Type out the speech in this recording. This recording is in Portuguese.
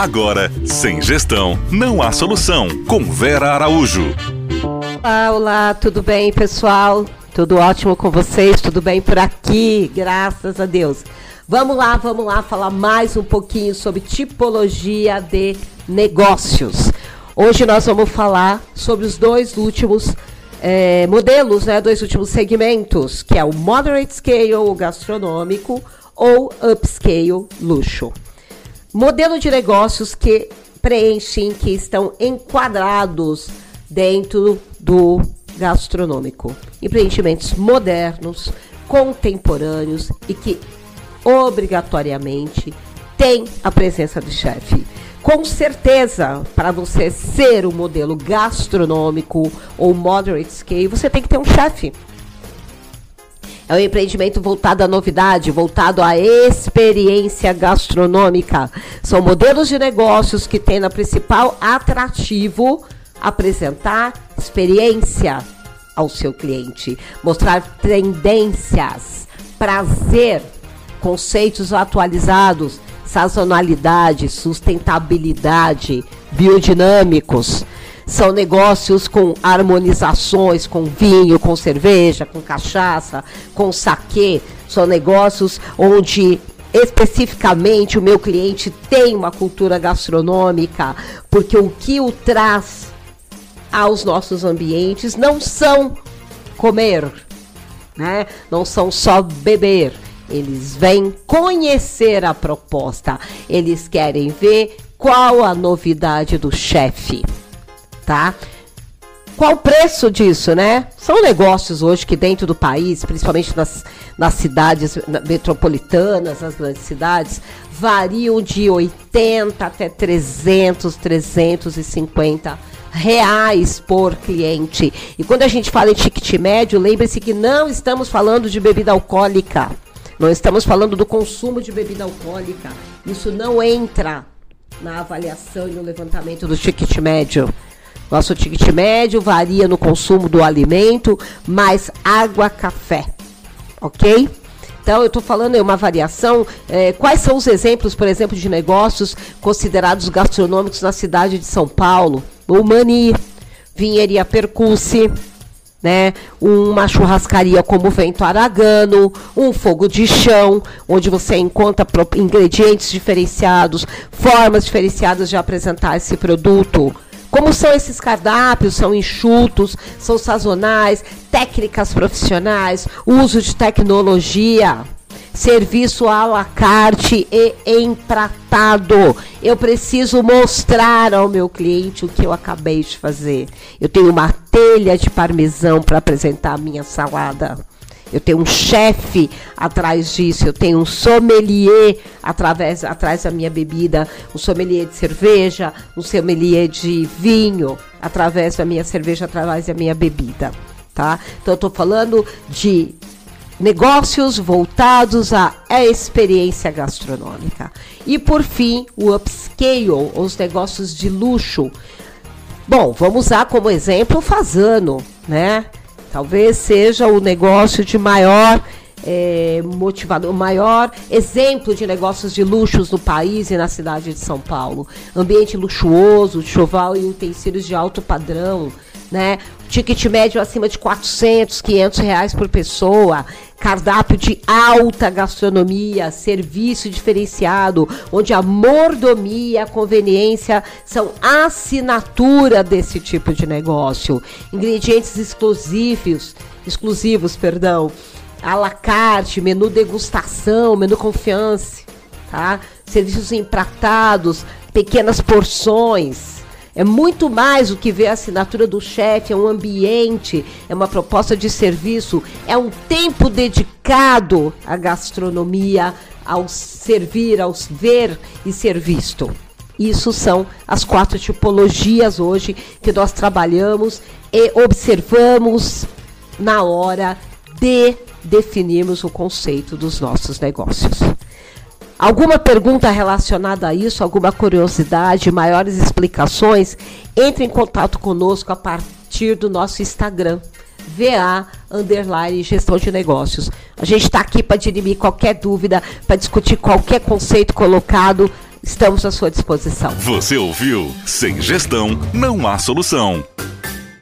Agora, sem gestão, não há solução. Com Vera Araújo. Olá, olá, tudo bem, pessoal? Tudo ótimo com vocês? Tudo bem por aqui? Graças a Deus. Vamos lá, vamos lá falar mais um pouquinho sobre tipologia de negócios. Hoje nós vamos falar sobre os dois últimos é, modelos, né, dois últimos segmentos, que é o moderate scale, o gastronômico, ou upscale, luxo. Modelo de negócios que preenchem, que estão enquadrados dentro do gastronômico. Empreendimentos modernos, contemporâneos e que obrigatoriamente têm a presença do chefe. Com certeza, para você ser o um modelo gastronômico ou moderate scale, você tem que ter um chefe. É um empreendimento voltado à novidade, voltado à experiência gastronômica. São modelos de negócios que têm na principal atrativo apresentar experiência ao seu cliente, mostrar tendências, prazer, conceitos atualizados, sazonalidade, sustentabilidade, biodinâmicos. São negócios com harmonizações com vinho, com cerveja, com cachaça, com saquê. São negócios onde especificamente o meu cliente tem uma cultura gastronômica, porque o que o traz aos nossos ambientes não são comer, né? Não são só beber. Eles vêm conhecer a proposta. Eles querem ver qual a novidade do chefe tá? Qual o preço disso, né? São negócios hoje que dentro do país, principalmente nas, nas cidades metropolitanas, nas grandes cidades, variam de 80 até 300, 350 reais por cliente. E quando a gente fala em ticket médio, lembre-se que não estamos falando de bebida alcoólica. Não estamos falando do consumo de bebida alcoólica. Isso não entra na avaliação e no levantamento do ticket médio. Nosso ticket médio varia no consumo do alimento, mais água, café. Ok? Então, eu estou falando é uma variação. É, quais são os exemplos, por exemplo, de negócios considerados gastronômicos na cidade de São Paulo? O Mani, Vinheria Percusse, né? Uma churrascaria como Vento Aragano, um fogo de chão, onde você encontra ingredientes diferenciados, formas diferenciadas de apresentar esse produto. Como são esses cardápios? São enxutos, são sazonais, técnicas profissionais, uso de tecnologia, serviço à la carte e empratado. Eu preciso mostrar ao meu cliente o que eu acabei de fazer. Eu tenho uma telha de parmesão para apresentar a minha salada. Eu tenho um chefe atrás disso, eu tenho um sommelier através, atrás da minha bebida, um sommelier de cerveja, um sommelier de vinho através da minha cerveja, através da minha bebida, tá? Então eu estou falando de negócios voltados à experiência gastronômica. E por fim, o upscale, os negócios de luxo. Bom, vamos usar como exemplo o Fazano, né? Talvez seja o negócio de maior é, motivador, maior exemplo de negócios de luxos no país e na cidade de São Paulo. Ambiente luxuoso, choval e utensílios de alto padrão, né? Ticket médio acima de 400, 500 reais por pessoa cardápio de alta gastronomia, serviço diferenciado, onde a mordomia a conveniência são assinatura desse tipo de negócio. Ingredientes exclusivos, exclusivos, perdão, à la carte, menu degustação, menu confiança, tá? Serviços empratados, pequenas porções é muito mais do que ver a assinatura do chefe, é um ambiente, é uma proposta de serviço, é um tempo dedicado à gastronomia, ao servir, ao ver e ser visto. Isso são as quatro tipologias hoje que nós trabalhamos e observamos na hora de definirmos o conceito dos nossos negócios. Alguma pergunta relacionada a isso, alguma curiosidade, maiores explicações, entre em contato conosco a partir do nosso Instagram, VA underline gestão de negócios. A gente está aqui para dirimir qualquer dúvida, para discutir qualquer conceito colocado estamos à sua disposição. Você ouviu? Sem gestão, não há solução.